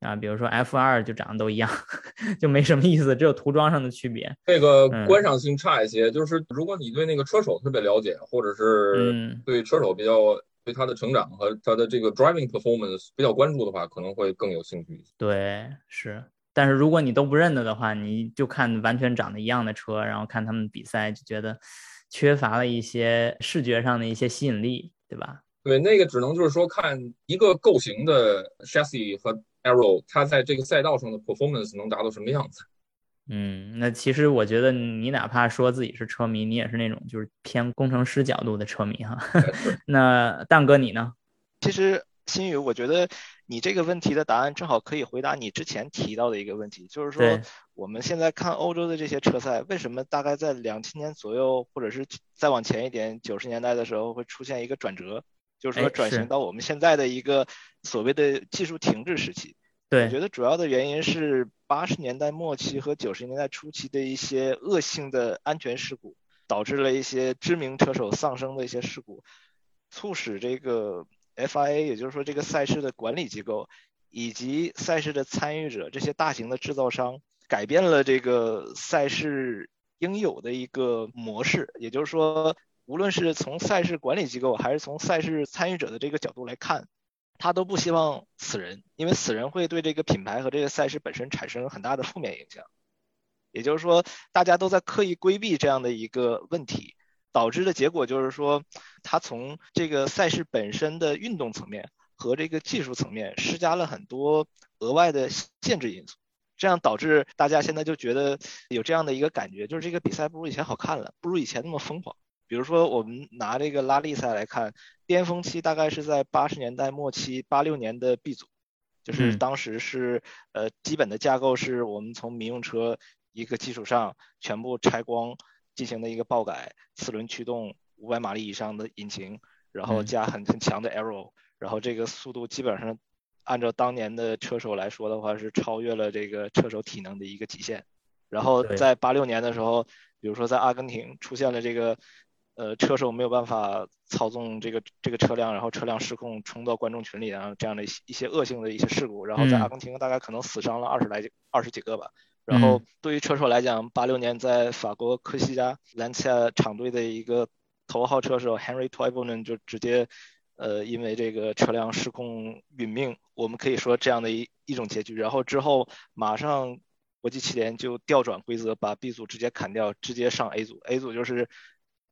啊，比如说 F2 就长得都一样，就没什么意思，只有涂装上的区别。这个观赏性差一些，就是如果你对那个车手特别了解，或者是对车手比较对他的成长和他的这个 driving performance 比较关注的话，可能会更有兴趣一些。对，是。但是如果你都不认得的话，你就看完全长得一样的车，然后看他们比赛，就觉得缺乏了一些视觉上的一些吸引力，对吧？对，那个只能就是说看一个构型的 chassis 和 arrow，它在这个赛道上的 performance 能达到什么样子。嗯，那其实我觉得你哪怕说自己是车迷，你也是那种就是偏工程师角度的车迷哈。那蛋哥你呢？其实新宇，我觉得你这个问题的答案正好可以回答你之前提到的一个问题，就是说我们现在看欧洲的这些车赛，为什么大概在两千年左右，或者是再往前一点九十年代的时候会出现一个转折，就是说转型到我们现在的一个所谓的技术停滞时期。对，我觉得主要的原因是八十年代末期和九十年代初期的一些恶性的安全事故，导致了一些知名车手丧生的一些事故，促使这个 FIA，也就是说这个赛事的管理机构以及赛事的参与者这些大型的制造商，改变了这个赛事应有的一个模式。也就是说，无论是从赛事管理机构还是从赛事参与者的这个角度来看。他都不希望死人，因为死人会对这个品牌和这个赛事本身产生很大的负面影响。也就是说，大家都在刻意规避这样的一个问题，导致的结果就是说，它从这个赛事本身的运动层面和这个技术层面施加了很多额外的限制因素，这样导致大家现在就觉得有这样的一个感觉，就是这个比赛不如以前好看了，不如以前那么疯狂。比如说，我们拿这个拉力赛来看，巅峰期大概是在八十年代末期，八六年的 B 组，就是当时是呃基本的架构是我们从民用车一个基础上全部拆光，进行的一个爆改，四轮驱动，五百马力以上的引擎，然后加很很强的 aero，然后这个速度基本上按照当年的车手来说的话是超越了这个车手体能的一个极限，然后在八六年的时候，比如说在阿根廷出现了这个。呃，车手没有办法操纵这个这个车辆，然后车辆失控冲到观众群里啊，这样的一些恶性的一些事故，然后在阿根廷大概可能死伤了二十来二十几个吧。然后对于车手来讲，八六年在法国科西嘉兰切亚厂队的一个头号车手 Henry t o y b o n 就直接呃因为这个车辆失控殒命，我们可以说这样的一一种结局。然后之后马上国际汽联就调转规则，把 B 组直接砍掉，直接上 A 组，A 组就是。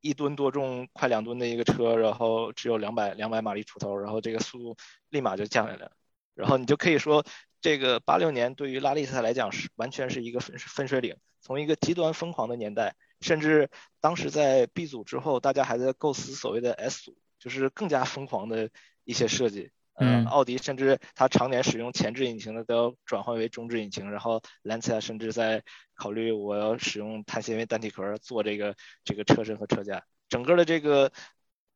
一吨多重，快两吨的一个车，然后只有两百两百马力出头，然后这个速度立马就降下来了。然后你就可以说，这个八六年对于拉力赛来讲是完全是一个分分水岭，从一个极端疯狂的年代，甚至当时在 B 组之后，大家还在构思所谓的 S 组，就是更加疯狂的一些设计。嗯，奥迪甚至它常年使用前置引擎的都要转换为中置引擎，然后兰切甚至在考虑我要使用碳纤维单体壳做这个这个车身和车架。整个的这个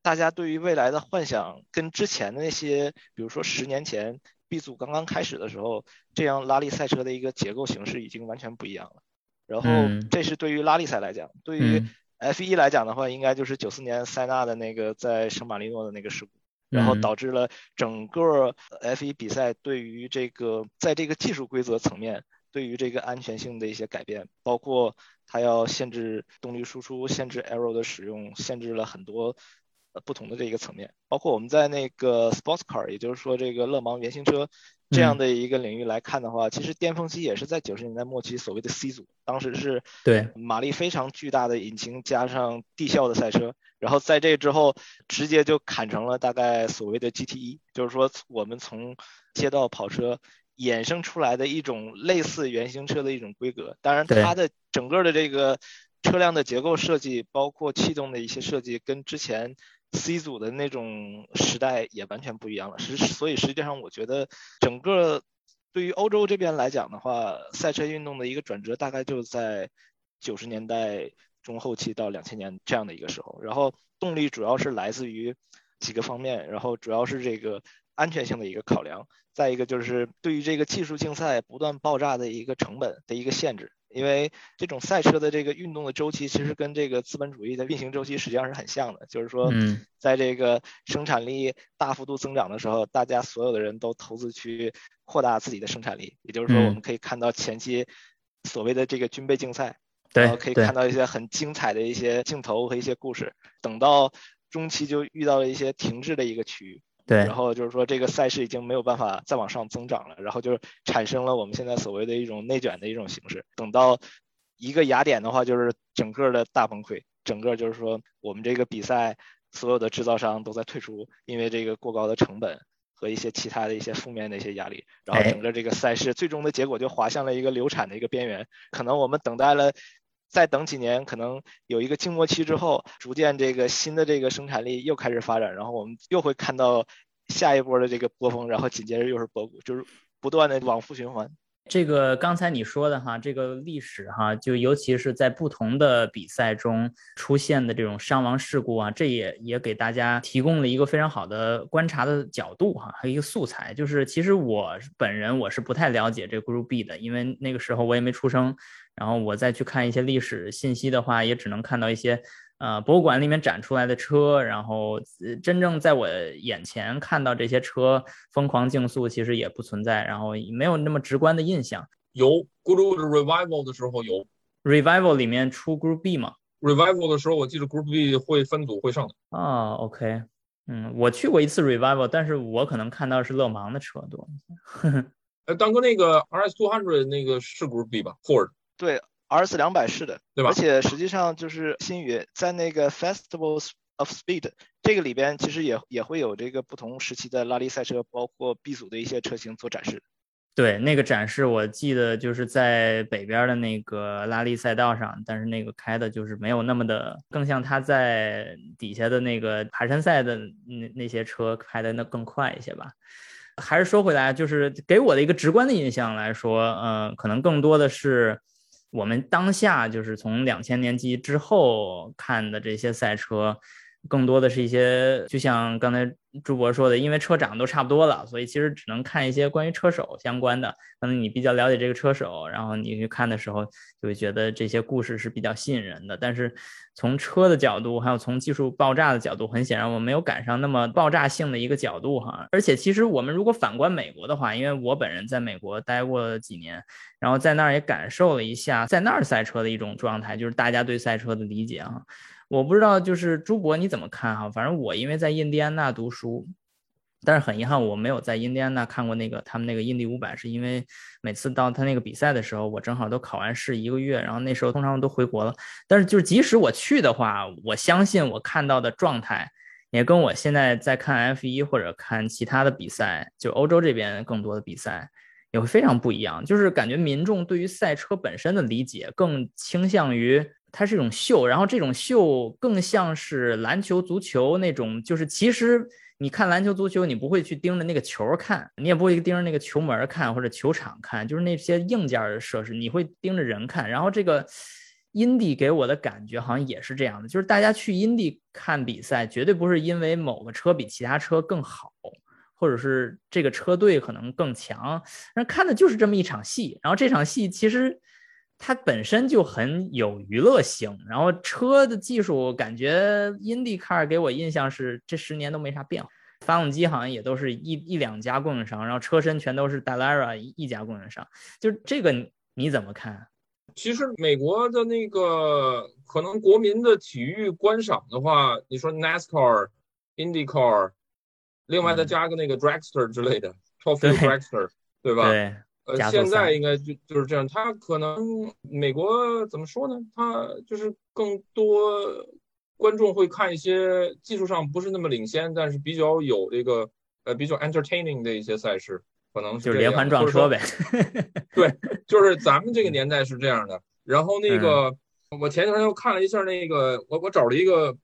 大家对于未来的幻想跟之前的那些，比如说十年前 B 组刚刚开始的时候，这样拉力赛车的一个结构形式已经完全不一样了。然后这是对于拉力赛来讲，对于 F1 来讲的话，应该就是九四年塞纳的那个在圣马力诺的那个事故。然后导致了整个 F1 比赛对于这个在这个技术规则层面，对于这个安全性的一些改变，包括它要限制动力输出、限制 aero 的使用、限制了很多不同的这一个层面，包括我们在那个 sports car，也就是说这个勒芒原型车。这样的一个领域来看的话，其实巅峰期也是在九十年代末期，所谓的 C 组，当时是对马力非常巨大的引擎加上地效的赛车，然后在这之后直接就砍成了大概所谓的 GTE，就是说我们从街道跑车衍生出来的一种类似原型车的一种规格，当然它的整个的这个车辆的结构设计，包括气动的一些设计，跟之前。C 组的那种时代也完全不一样了，实所以实际上我觉得整个对于欧洲这边来讲的话，赛车运动的一个转折大概就在九十年代中后期到两千年这样的一个时候，然后动力主要是来自于几个方面，然后主要是这个安全性的一个考量，再一个就是对于这个技术竞赛不断爆炸的一个成本的一个限制。因为这种赛车的这个运动的周期，其实跟这个资本主义的运行周期实际上是很像的。就是说，在这个生产力大幅度增长的时候，大家所有的人都投资去扩大自己的生产力。也就是说，我们可以看到前期所谓的这个军备竞赛，然后可以看到一些很精彩的一些镜头和一些故事。等到中期就遇到了一些停滞的一个区域。对，然后就是说这个赛事已经没有办法再往上增长了，然后就产生了我们现在所谓的一种内卷的一种形式。等到一个雅典的话，就是整个的大崩溃，整个就是说我们这个比赛所有的制造商都在退出，因为这个过高的成本和一些其他的一些负面的一些压力，然后整个这个赛事最终的结果就滑向了一个流产的一个边缘。可能我们等待了。再等几年，可能有一个静默期之后，逐渐这个新的这个生产力又开始发展，然后我们又会看到下一波的这个波峰，然后紧接着又是波谷，就是不断的往复循环。这个刚才你说的哈，这个历史哈，就尤其是在不同的比赛中出现的这种伤亡事故啊，这也也给大家提供了一个非常好的观察的角度哈，还有一个素材。就是其实我本人我是不太了解这 Group B 的，因为那个时候我也没出生。然后我再去看一些历史信息的话，也只能看到一些。呃，博物馆里面展出来的车，然后真正在我眼前看到这些车疯狂竞速，其实也不存在，然后没有那么直观的印象。有 Group Revival 的时候有 Revival 里面出 Group B 吗？Revival 的时候，我记得 Group B 会分组会上的。啊，OK，嗯，我去过一次 Revival，但是我可能看到是勒芒的车多。呃，当哥那个 RS Two Hundred 那个是 Group B 吧？Ford 对。R S 两百是的，对吧？而且实际上就是新宇在那个 Festivals of Speed 这个里边，其实也也会有这个不同时期的拉力赛车，包括 B 组的一些车型做展示。对，那个展示我记得就是在北边的那个拉力赛道上，但是那个开的就是没有那么的，更像他在底下的那个爬山赛的那那些车开的那更快一些吧。还是说回来，就是给我的一个直观的印象来说，嗯，可能更多的是。我们当下就是从两千年级之后看的这些赛车。更多的是一些，就像刚才朱博说的，因为车长得都差不多了，所以其实只能看一些关于车手相关的。可能你比较了解这个车手，然后你去看的时候，就会觉得这些故事是比较吸引人的。但是从车的角度，还有从技术爆炸的角度，很显然我没有赶上那么爆炸性的一个角度哈。而且其实我们如果反观美国的话，因为我本人在美国待过几年，然后在那儿也感受了一下在那儿赛车的一种状态，就是大家对赛车的理解啊。我不知道，就是朱博你怎么看哈？反正我因为在印第安纳读书，但是很遗憾我没有在印第安纳看过那个他们那个印第五百，是因为每次到他那个比赛的时候，我正好都考完试一个月，然后那时候通常都回国了。但是就是即使我去的话，我相信我看到的状态也跟我现在在看 F 一或者看其他的比赛，就欧洲这边更多的比赛也会非常不一样。就是感觉民众对于赛车本身的理解更倾向于。它是一种秀，然后这种秀更像是篮球、足球那种，就是其实你看篮球、足球，你不会去盯着那个球看，你也不会盯着那个球门看或者球场看，就是那些硬件设施，你会盯着人看。然后这个阴地给我的感觉好像也是这样的，就是大家去阴地看比赛，绝对不是因为某个车比其他车更好，或者是这个车队可能更强，那看的就是这么一场戏。然后这场戏其实。它本身就很有娱乐性，然后车的技术感觉，IndyCar 给我印象是这十年都没啥变化，发动机好像也都是一一两家供应商，然后车身全都是 Dallara 一家供应商，就这个你怎么看？其实美国的那个可能国民的体育观赏的话，你说 NASCAR、IndyCar，另外再加个那个 Dragster 之类的 t o f f i e Dragster，对吧？对。呃，现在应该就就是这样。他可能美国怎么说呢？他就是更多观众会看一些技术上不是那么领先，但是比较有这个呃比较 entertaining 的一些赛事，可能就是连环撞车呗。对，就是咱们这个年代是这样的。然后那个我前段时间又看了一下那个，我我找了一个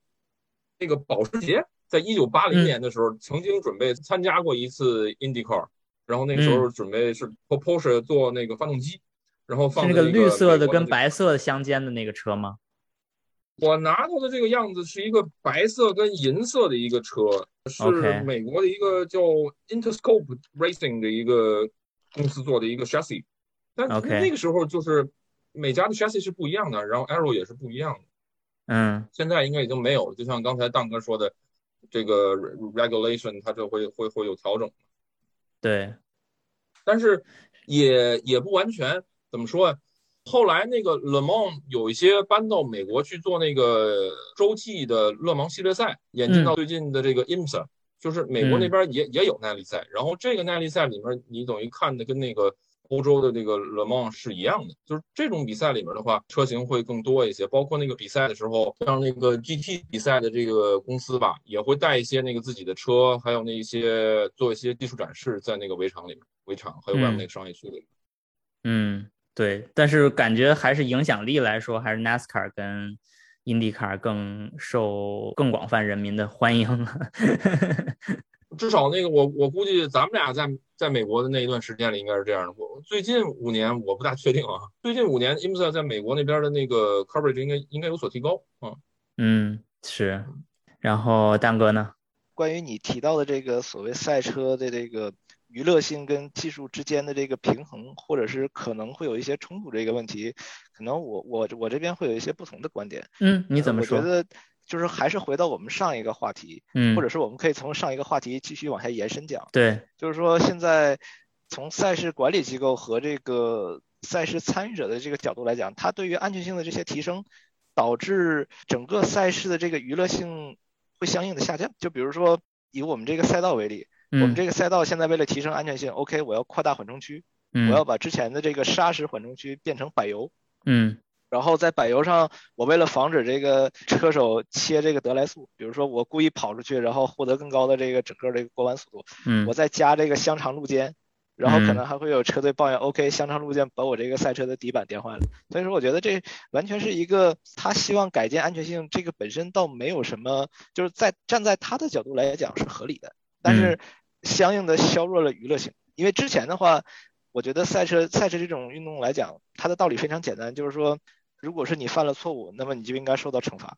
那个保时捷，在一九八零年的时候曾经准备参加过一次 IndyCar。然后那个时候准备是 Porsche 做那个发动机，然后放那个绿色的跟白色的相间的那个车吗？我拿到的这个样子是一个白色跟银色的一个车，是美国的一个叫 Interscope Racing 的一个公司做的一个 chassis。但那个时候就是每家的 chassis 是不一样的，然后 Arrow 也是不一样的。嗯，现在应该已经没有了。就像刚才蛋哥说的，这个 regulation 它就会会会有调整。对，但是也也不完全怎么说啊？后来那个勒芒有一些搬到美国去做那个洲际的勒芒系列赛，演进到最近的这个 IMSA，就是美国那边也也有耐力赛。然后这个耐力赛里面，你等于看的跟那个欧洲的这个 Le Mans 是一样的，就是这种比赛里面的话，车型会更多一些。包括那个比赛的时候，像那个 GT 比赛的这个公司吧，也会带一些那个自己的车，还有那一些做一些技术展示在那个围场里面，围场还有外面那个商业区里。嗯。对，但是感觉还是影响力来说，还是 NASCAR 跟 IndyCar 更受更广泛人民的欢迎。至少那个我我估计咱们俩在在美国的那一段时间里应该是这样的。我最近五年我不大确定啊，最近五年 IMSA 在美国那边的那个 coverage 应该应该有所提高啊。嗯，是。然后蛋哥呢？关于你提到的这个所谓赛车的这个。娱乐性跟技术之间的这个平衡，或者是可能会有一些冲突这个问题，可能我我我这边会有一些不同的观点。嗯，你怎么说？我觉得就是还是回到我们上一个话题，嗯，或者是我们可以从上一个话题继续往下延伸讲。对，就是说现在从赛事管理机构和这个赛事参与者的这个角度来讲，它对于安全性的这些提升，导致整个赛事的这个娱乐性会相应的下降。就比如说以我们这个赛道为例。我们这个赛道现在为了提升安全性，OK，我要扩大缓冲区，我要把之前的这个砂石缓冲区变成柏油，嗯，然后在柏油上，我为了防止这个车手切这个德莱速，比如说我故意跑出去，然后获得更高的这个整个这个过弯速度，嗯，我再加这个香肠路肩，然后可能还会有车队抱怨，OK，香肠路肩把我这个赛车的底板颠坏了，所以说我觉得这完全是一个他希望改进安全性，这个本身倒没有什么，就是在站在他的角度来讲是合理的，但是。相应的削弱了娱乐性，因为之前的话，我觉得赛车赛车这种运动来讲，它的道理非常简单，就是说，如果是你犯了错误，那么你就应该受到惩罚。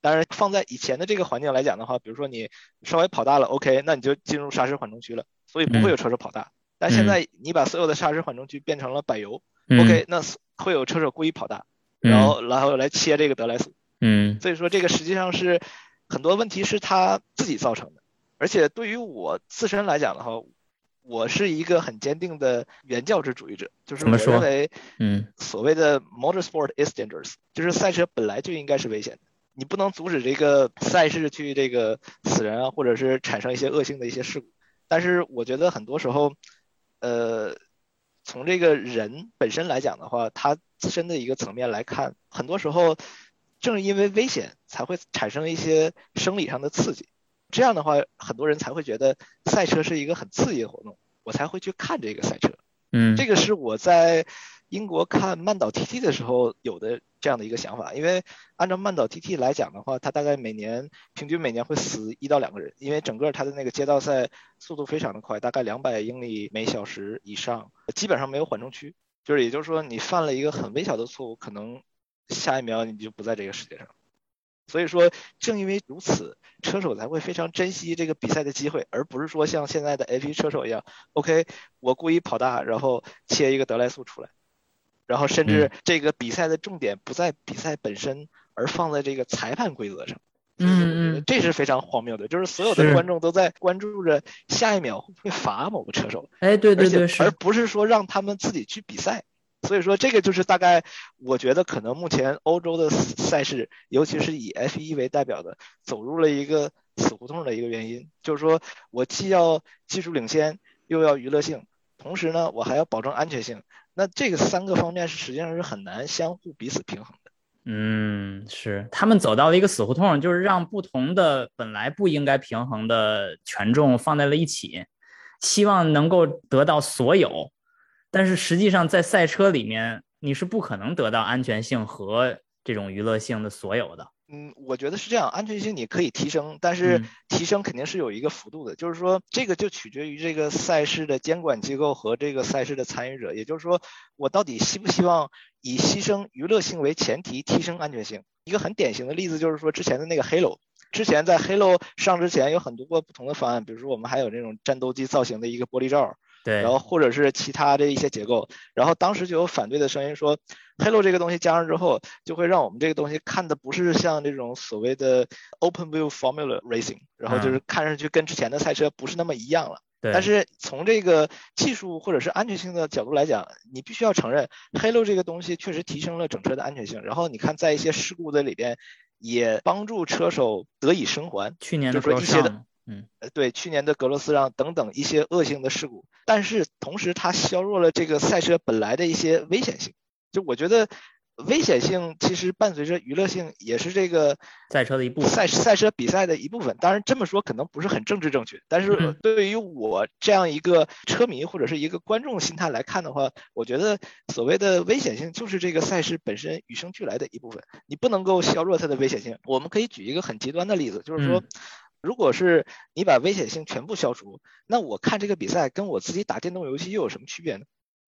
当然，放在以前的这个环境来讲的话，比如说你稍微跑大了，OK，那你就进入砂石缓冲区了，所以不会有车手跑大。但现在你把所有的砂石缓冲区变成了柏油，OK，那会有车手故意跑大，然后然后来切这个德莱斯。嗯，所以说这个实际上是很多问题是他自己造成的。而且对于我自身来讲的话，我是一个很坚定的原教旨主义者，就是我认为，嗯，所谓的 motorsport is dangerous，就是赛车本来就应该是危险的，你不能阻止这个赛事去这个死人啊，或者是产生一些恶性的一些事故。但是我觉得很多时候，呃，从这个人本身来讲的话，他自身的一个层面来看，很多时候正因为危险才会产生一些生理上的刺激。这样的话，很多人才会觉得赛车是一个很刺激的活动，我才会去看这个赛车。嗯，这个是我在英国看曼岛 TT 的时候有的这样的一个想法。因为按照曼岛 TT 来讲的话，它大概每年平均每年会死一到两个人，因为整个它的那个街道赛速度非常的快，大概两百英里每小时以上，基本上没有缓冲区，就是也就是说你犯了一个很微小的错误，可能下一秒你就不在这个世界上。所以说，正因为如此，车手才会非常珍惜这个比赛的机会，而不是说像现在的 F1 车手一样，OK，我故意跑大，然后切一个德莱速出来，然后甚至这个比赛的重点不在比赛本身，而放在这个裁判规则上。嗯嗯，这是非常荒谬的，就是所有的观众都在关注着下一秒会不会罚某个车手。哎，对对对，而不是说让他们自己去比赛。所以说，这个就是大概，我觉得可能目前欧洲的赛事，尤其是以 F1 为代表的，走入了一个死胡同的一个原因，就是说我既要技术领先，又要娱乐性，同时呢，我还要保证安全性。那这个三个方面是实际上是很难相互彼此平衡的。嗯，是他们走到了一个死胡同，就是让不同的本来不应该平衡的权重放在了一起，希望能够得到所有。但是实际上，在赛车里面，你是不可能得到安全性和这种娱乐性的所有的。嗯，我觉得是这样，安全性你可以提升，但是提升肯定是有一个幅度的。就是说，这个就取决于这个赛事的监管机构和这个赛事的参与者。也就是说，我到底希不希望以牺牲娱乐性为前提提升安全性？一个很典型的例子就是说，之前的那个 Halo，之前在 Halo 上之前有很多个不同的方案，比如说我们还有这种战斗机造型的一个玻璃罩。对，然后或者是其他的一些结构，然后当时就有反对的声音说，Halo 这个东西加上之后，就会让我们这个东西看的不是像这种所谓的 Open Wheel Formula Racing，然后就是看上去跟之前的赛车不是那么一样了。对但是从这个技术或者是安全性的角度来讲，你必须要承认，Halo 这个东西确实提升了整车的安全性。然后你看，在一些事故的里边，也帮助车手得以生还。去年的说一些的，嗯，对，去年的格罗斯让等等一些恶性的事故，但是同时它削弱了这个赛车本来的一些危险性。就我觉得。危险性其实伴随着娱乐性，也是这个赛车的一部分，赛赛车比赛的一部分。当然这么说可能不是很政治正确，但是对于我这样一个车迷或者是一个观众心态来看的话，我觉得所谓的危险性就是这个赛事本身与生俱来的一部分，你不能够削弱它的危险性。我们可以举一个很极端的例子，就是说，如果是你把危险性全部消除，那我看这个比赛跟我自己打电动游戏又有什么区别呢？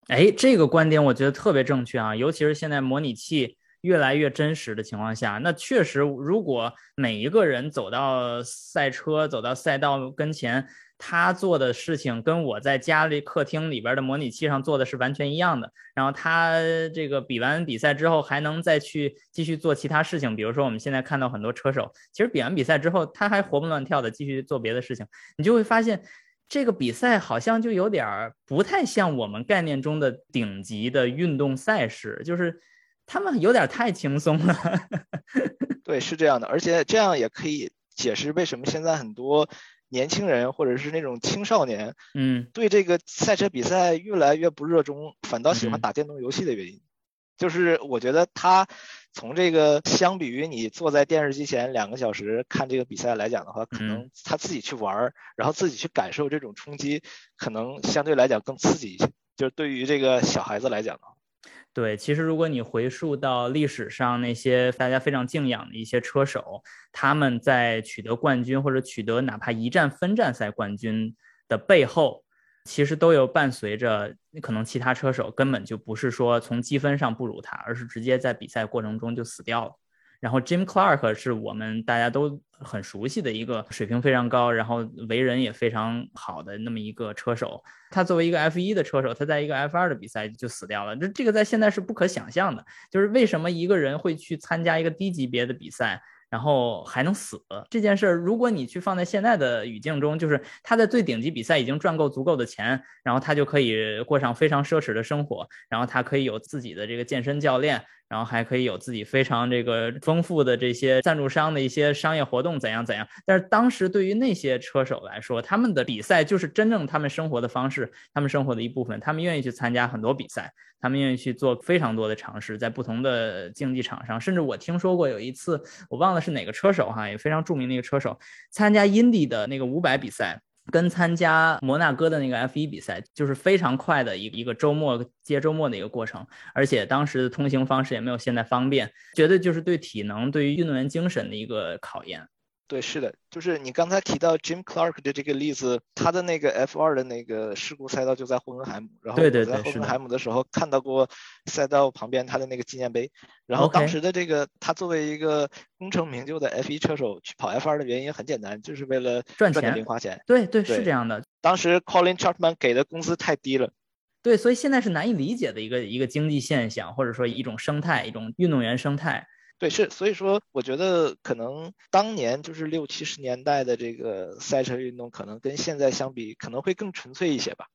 哎，这个观点我觉得特别正确啊，尤其是现在模拟器越来越真实的情况下，那确实，如果每一个人走到赛车、走到赛道跟前，他做的事情跟我在家里客厅里边的模拟器上做的是完全一样的，然后他这个比完比赛之后还能再去继续做其他事情，比如说我们现在看到很多车手，其实比完比赛之后他还活蹦乱跳的继续做别的事情，你就会发现。这个比赛好像就有点儿不太像我们概念中的顶级的运动赛事，就是他们有点太轻松了。对，是这样的，而且这样也可以解释为什么现在很多年轻人或者是那种青少年，嗯，对这个赛车比赛越来越不热衷，反倒喜欢打电动游戏的原因。就是我觉得他从这个相比于你坐在电视机前两个小时看这个比赛来讲的话，可能他自己去玩儿，然后自己去感受这种冲击，可能相对来讲更刺激一些。就是对于这个小孩子来讲的话，对，其实如果你回溯到历史上那些大家非常敬仰的一些车手，他们在取得冠军或者取得哪怕一站分站赛冠军的背后。其实都有伴随着，可能其他车手根本就不是说从积分上不如他，而是直接在比赛过程中就死掉了。然后 Jim Clark 是我们大家都很熟悉的一个水平非常高，然后为人也非常好的那么一个车手。他作为一个 F1 的车手，他在一个 F2 的比赛就死掉了。这这个在现在是不可想象的，就是为什么一个人会去参加一个低级别的比赛？然后还能死这件事儿，如果你去放在现在的语境中，就是他在最顶级比赛已经赚够足够的钱，然后他就可以过上非常奢侈的生活，然后他可以有自己的这个健身教练。然后还可以有自己非常这个丰富的这些赞助商的一些商业活动，怎样怎样？但是当时对于那些车手来说，他们的比赛就是真正他们生活的方式，他们生活的一部分。他们愿意去参加很多比赛，他们愿意去做非常多的尝试，在不同的竞技场上。甚至我听说过有一次，我忘了是哪个车手哈，也非常著名的一个车手，参加 Indy 的那个五百比赛。跟参加摩纳哥的那个 F 一比赛，就是非常快的一一个周末接周末的一个过程，而且当时的通行方式也没有现在方便，绝对就是对体能、对于运动员精神的一个考验。对，是的，就是你刚才提到 Jim Clark 的这个例子，他的那个 F2 的那个事故赛道就在霍根海姆，然后我在霍根海姆的时候看到过赛道旁边他的那个纪念碑，然后当时的这个他作为一个功成名就的 F1 车手去跑 F2 的原因很简单，就是为了赚钱零花钱。对对，是这样的。当时 Colin Chapman 给的工资太低了。对，所以现在是难以理解的一个一个经济现象，或者说一种生态，一种运动员生态。对，是，所以说，我觉得可能当年就是六七十年代的这个赛车运动，可能跟现在相比，可能会更纯粹一些吧。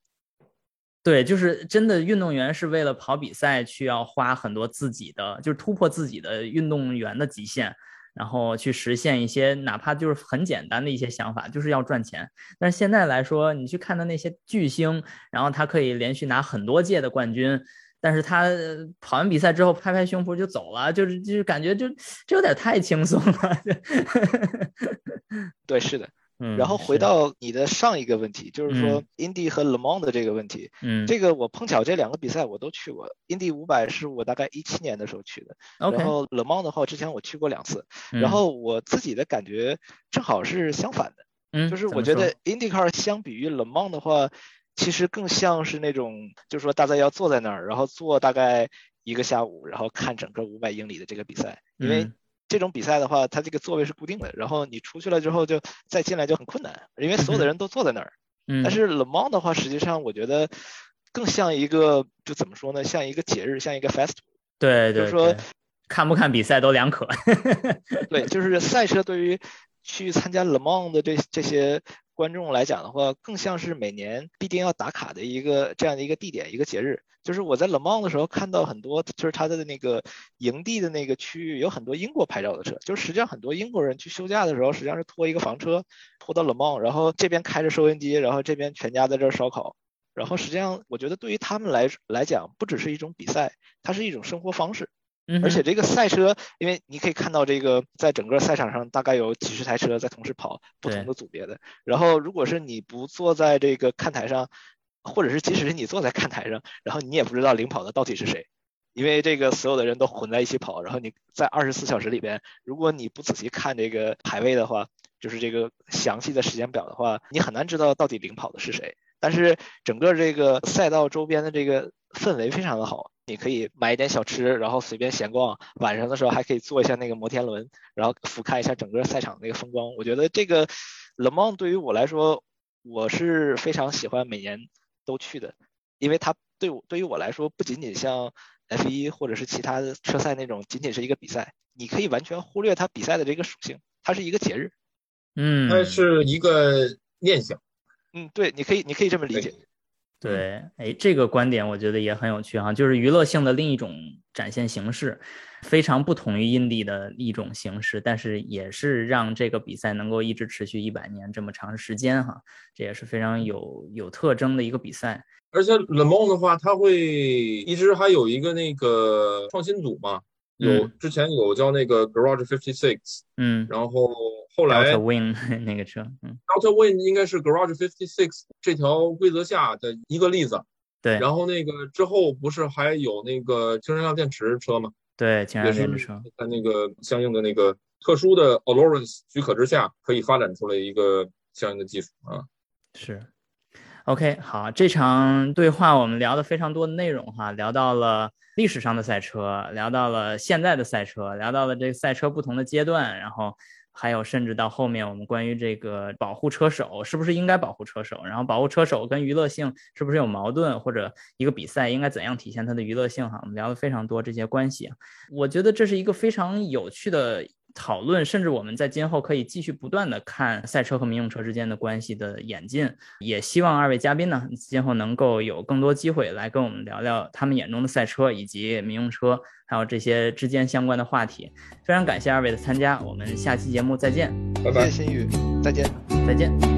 对，就是真的运动员是为了跑比赛，需要花很多自己的，就是突破自己的运动员的极限，然后去实现一些哪怕就是很简单的一些想法，就是要赚钱。但是现在来说，你去看的那些巨星，然后他可以连续拿很多届的冠军。但是他跑完比赛之后拍拍胸脯就走了，就是就是感觉就这有点太轻松了。对，是的。嗯。然后回到你的上一个问题，就是说 Indy 和 Le Mans 的这个问题。嗯。这个我碰巧这两个比赛我都去过，Indy 五百是我大概一七年的时候去的。OK。然后 Le Mans 的话，之前我去过两次。然后我自己的感觉正好是相反的。嗯。就是我觉得 IndyCar 相比于 Le Mans 的话。其实更像是那种，就是说大家要坐在那儿，然后坐大概一个下午，然后看整个五百英里的这个比赛。因为这种比赛的话，它这个座位是固定的，然后你出去了之后就再进来就很困难，因为所有的人都坐在那儿。嗯。但是 Le Mans 的话，实际上我觉得更像一个，就怎么说呢？像一个节日，像一个 festival。对对。就是说，看不看比赛都两可。对，就是赛车对于去参加 Le Mans 的这这些。观众来讲的话，更像是每年必定要打卡的一个这样的一个地点、一个节日。就是我在 Le Mans 的时候看到很多，就是它的那个营地的那个区域有很多英国牌照的车，就是实际上很多英国人去休假的时候，实际上是拖一个房车拖到 Le Mans，然后这边开着收音机，然后这边全家在这儿烧烤，然后实际上我觉得对于他们来来讲，不只是一种比赛，它是一种生活方式。而且这个赛车，因为你可以看到这个在整个赛场上大概有几十台车在同时跑，不同的组别的。然后如果是你不坐在这个看台上。或者是即使是你坐在看台上，然后你也不知道领跑的到底是谁，因为这个所有的人都混在一起跑，然后你在二十四小时里边，如果你不仔细看这个排位的话，就是这个详细的时间表的话，你很难知道到底领跑的是谁。但是整个这个赛道周边的这个氛围非常的好，你可以买一点小吃，然后随便闲逛，晚上的时候还可以坐一下那个摩天轮，然后俯瞰一下整个赛场那个风光。我觉得这个 Le Mans 对于我来说，我是非常喜欢每年。都去的，因为它对我对于我来说，不仅仅像 F 一或者是其他的车赛那种，仅仅是一个比赛，你可以完全忽略它比赛的这个属性，它是一个节日，嗯，它是一个念想，嗯，对，你可以你可以这么理解。对，哎，这个观点我觉得也很有趣哈，就是娱乐性的另一种展现形式，非常不同于印地的一种形式，但是也是让这个比赛能够一直持续一百年这么长时间哈，这也是非常有有特征的一个比赛。而且 Le Mans 的话，它会一直还有一个那个创新组嘛，有之前有叫那个 Garage Fifty Six，嗯，然后。后来 Win 那个车，嗯，Delta Win 应该是 Garage Fifty Six 这条规则下的一个例子。对，然后那个之后不是还有那个氢燃料电池车吗？对，氢燃料电池车在那个相应的那个特殊的 Allowance 许可之下，可以发展出来一个相应的技术啊。是，OK，好，这场对话我们聊了非常多的内容哈，聊到了历史上的赛车，聊到了现在的赛车，聊到了这个赛车不同的阶段，然后。还有，甚至到后面，我们关于这个保护车手是不是应该保护车手，然后保护车手跟娱乐性是不是有矛盾，或者一个比赛应该怎样体现它的娱乐性？哈，我们聊了非常多这些关系。我觉得这是一个非常有趣的。讨论，甚至我们在今后可以继续不断的看赛车和民用车之间的关系的演进。也希望二位嘉宾呢，今后能够有更多机会来跟我们聊聊他们眼中的赛车以及民用车，还有这些之间相关的话题。非常感谢二位的参加，我们下期节目再见。拜拜，新宇，再见，再见。